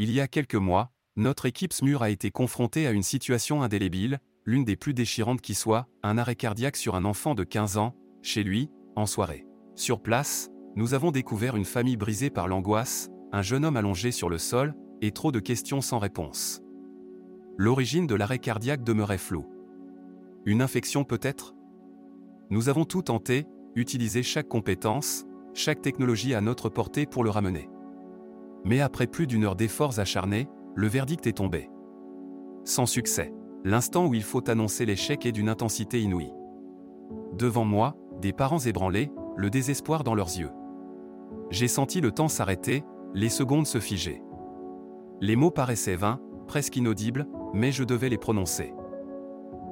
Il y a quelques mois, notre équipe SMUR a été confrontée à une situation indélébile, l'une des plus déchirantes qui soit, un arrêt cardiaque sur un enfant de 15 ans, chez lui, en soirée. Sur place, nous avons découvert une famille brisée par l'angoisse, un jeune homme allongé sur le sol, et trop de questions sans réponse. L'origine de l'arrêt cardiaque demeurait floue. Une infection peut-être? Nous avons tout tenté, utilisé chaque compétence, chaque technologie à notre portée pour le ramener. Mais après plus d'une heure d'efforts acharnés, le verdict est tombé. Sans succès. L'instant où il faut annoncer l'échec est d'une intensité inouïe. Devant moi, des parents ébranlés, le désespoir dans leurs yeux. J'ai senti le temps s'arrêter, les secondes se figer. Les mots paraissaient vains, presque inaudibles, mais je devais les prononcer.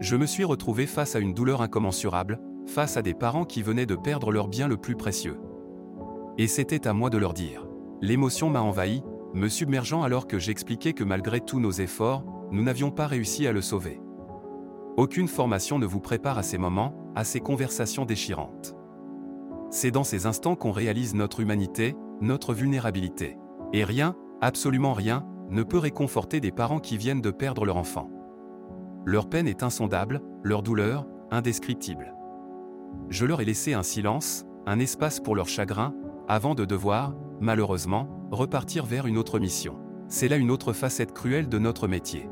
Je me suis retrouvé face à une douleur incommensurable, face à des parents qui venaient de perdre leur bien le plus précieux. Et c'était à moi de leur dire. L'émotion m'a envahi, me submergeant alors que j'expliquais que malgré tous nos efforts, nous n'avions pas réussi à le sauver. Aucune formation ne vous prépare à ces moments, à ces conversations déchirantes. C'est dans ces instants qu'on réalise notre humanité, notre vulnérabilité. Et rien, absolument rien, ne peut réconforter des parents qui viennent de perdre leur enfant. Leur peine est insondable, leur douleur, indescriptible. Je leur ai laissé un silence, un espace pour leur chagrin, avant de devoir, malheureusement, repartir vers une autre mission. C'est là une autre facette cruelle de notre métier.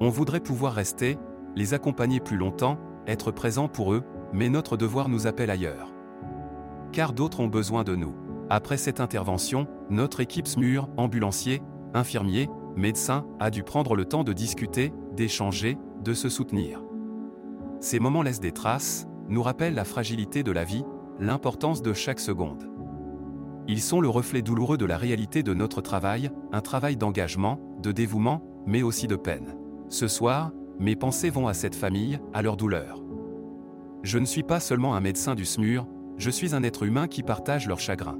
On voudrait pouvoir rester, les accompagner plus longtemps, être présent pour eux, mais notre devoir nous appelle ailleurs. Car d'autres ont besoin de nous. Après cette intervention, notre équipe SMUR, ambulanciers, infirmiers, médecins, a dû prendre le temps de discuter, d'échanger, de se soutenir. Ces moments laissent des traces, nous rappellent la fragilité de la vie, l'importance de chaque seconde. Ils sont le reflet douloureux de la réalité de notre travail, un travail d'engagement, de dévouement, mais aussi de peine. Ce soir, mes pensées vont à cette famille, à leur douleur. Je ne suis pas seulement un médecin du SMUR, je suis un être humain qui partage leur chagrin.